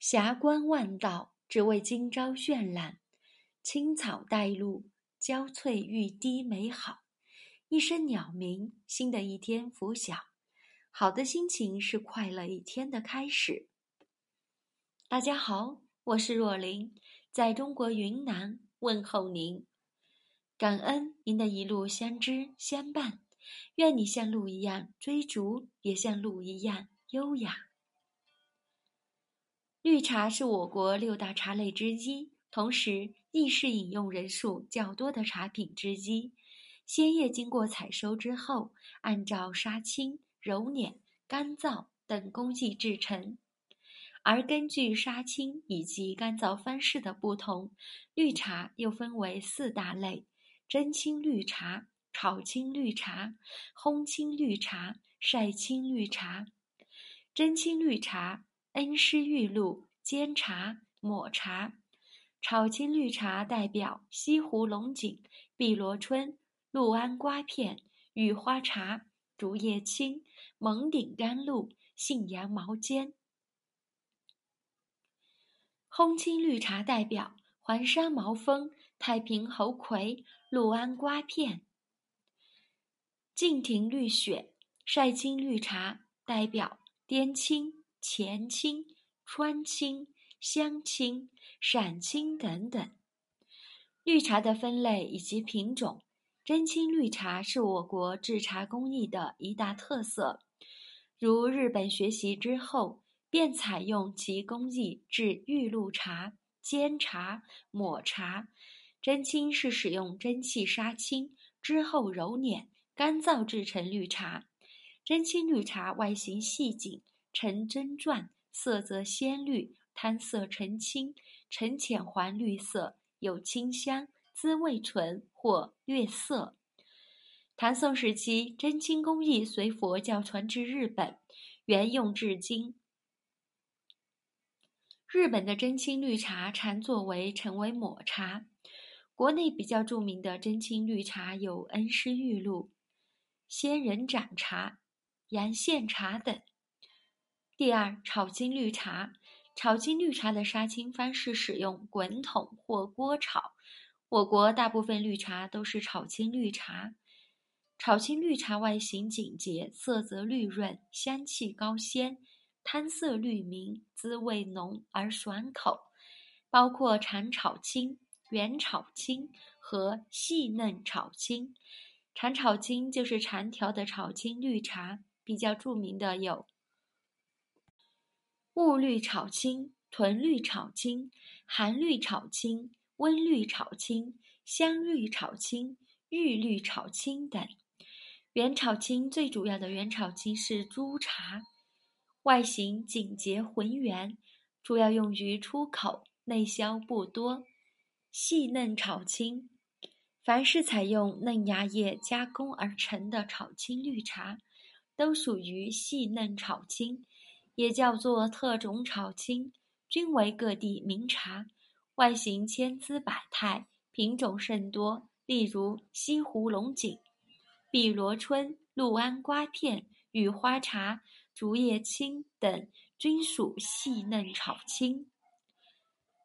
霞关万道，只为今朝绚烂；青草带露，娇翠欲滴美好。一声鸟鸣，新的一天拂晓。好的心情是快乐一天的开始。大家好，我是若琳，在中国云南问候您。感恩您的一路相知相伴，愿你像鹿一样追逐，也像鹿一样优雅。绿茶是我国六大茶类之一，同时亦是饮用人数较多的茶品之一。鲜叶经过采收之后，按照杀青、揉捻、干燥等工艺制成。而根据杀青以及干燥方式的不同，绿茶又分为四大类：蒸青绿茶、炒青绿茶、烘青绿茶、晒青绿茶。蒸青绿茶。恩施玉露、煎茶、抹茶，炒青绿茶代表西湖龙井、碧螺春、六安瓜片、雨花茶、竹叶青、蒙顶甘露、信阳毛尖。烘青绿茶代表黄山毛峰、太平猴魁、六安瓜片。敬亭绿雪晒青绿茶代表滇青。前青、川青、湘青、陕青等等。绿茶的分类以及品种，真青绿茶是我国制茶工艺的一大特色。如日本学习之后，便采用其工艺制玉露茶、煎茶、抹茶。真青是使用蒸汽杀青之后揉捻、干燥制成绿茶。真青绿茶外形细紧。呈针状，色泽鲜绿，汤色呈青，呈浅黄绿色，有清香，滋味醇或略涩。唐宋时期，真青工艺随佛教传至日本，沿用至今。日本的真青绿茶常作为成为抹茶。国内比较著名的真青绿茶有恩施玉露、仙人掌茶、阳羡茶等。第二，炒青绿茶。炒青绿茶的杀青方式使用滚筒或锅炒。我国大部分绿茶都是炒青绿茶。炒青绿茶外形紧结，色泽绿润，香气高鲜，汤色绿明，滋味浓而爽口。包括长炒青、圆炒青和细嫩炒青。长炒青就是长条的炒青绿茶，比较著名的有。雾绿炒青、豚绿炒青、寒绿炒青、温绿炒青、香绿炒青、玉绿炒青等。原炒青最主要的原炒青是猪茶，外形紧结浑圆，主要用于出口，内销不多。细嫩炒青，凡是采用嫩芽叶加工而成的炒青绿茶，都属于细嫩炒青。也叫做特种炒青，均为各地名茶，外形千姿百态，品种甚多。例如西湖龙井、碧螺春、六安瓜片、雨花茶、竹叶青等，均属细嫩炒青。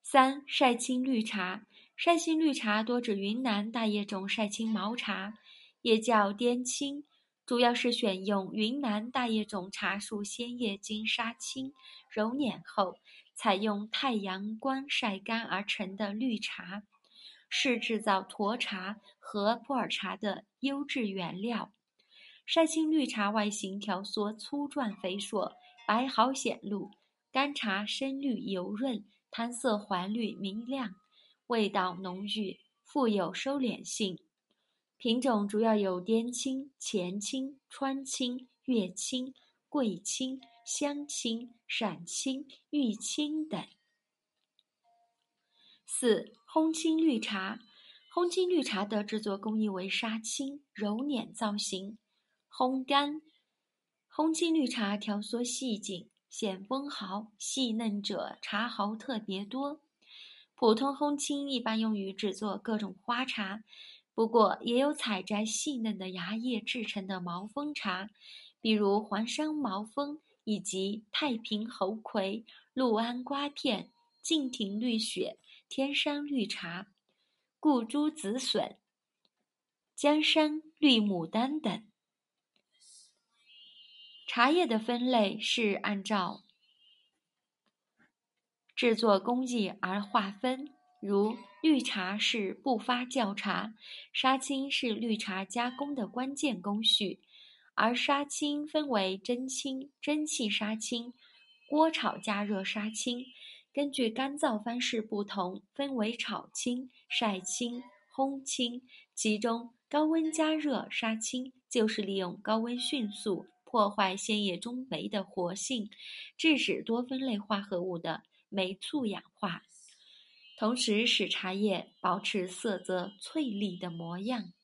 三晒青绿茶，晒青绿茶多指云南大叶种晒青毛茶，也叫滇青。主要是选用云南大叶种茶树鲜叶经杀青、揉捻后，采用太阳光晒干而成的绿茶，是制造沱茶和普洱茶的优质原料。晒青绿茶外形条索粗壮肥硕，白毫显露，干茶深绿油润，汤色黄绿明亮，味道浓郁，富有收敛性。品种主要有滇青、黔青、川青、粤青、贵青、湘青、陕青、玉青等。四、烘青绿茶。烘青绿茶的制作工艺为杀青、揉捻造型、烘干。烘青绿茶条缩细颈，显丰毫，细嫩者茶毫特别多。普通烘青一般用于制作各种花茶。不过，也有采摘细嫩的芽叶制成的毛峰茶，比如黄山毛峰以及太平猴魁、六安瓜片、敬亭绿雪、天山绿茶、顾珠紫笋、江山绿牡丹等。茶叶的分类是按照制作工艺而划分，如绿茶是不发酵茶，杀青是绿茶加工的关键工序，而杀青分为蒸青、蒸汽杀青、锅炒加热杀青，根据干燥方式不同，分为炒青、晒青、烘青，其中高温加热杀青就是利用高温迅速。破坏鲜叶中酶的活性，致使多酚类化合物的酶促氧化，同时使茶叶保持色泽翠丽的模样。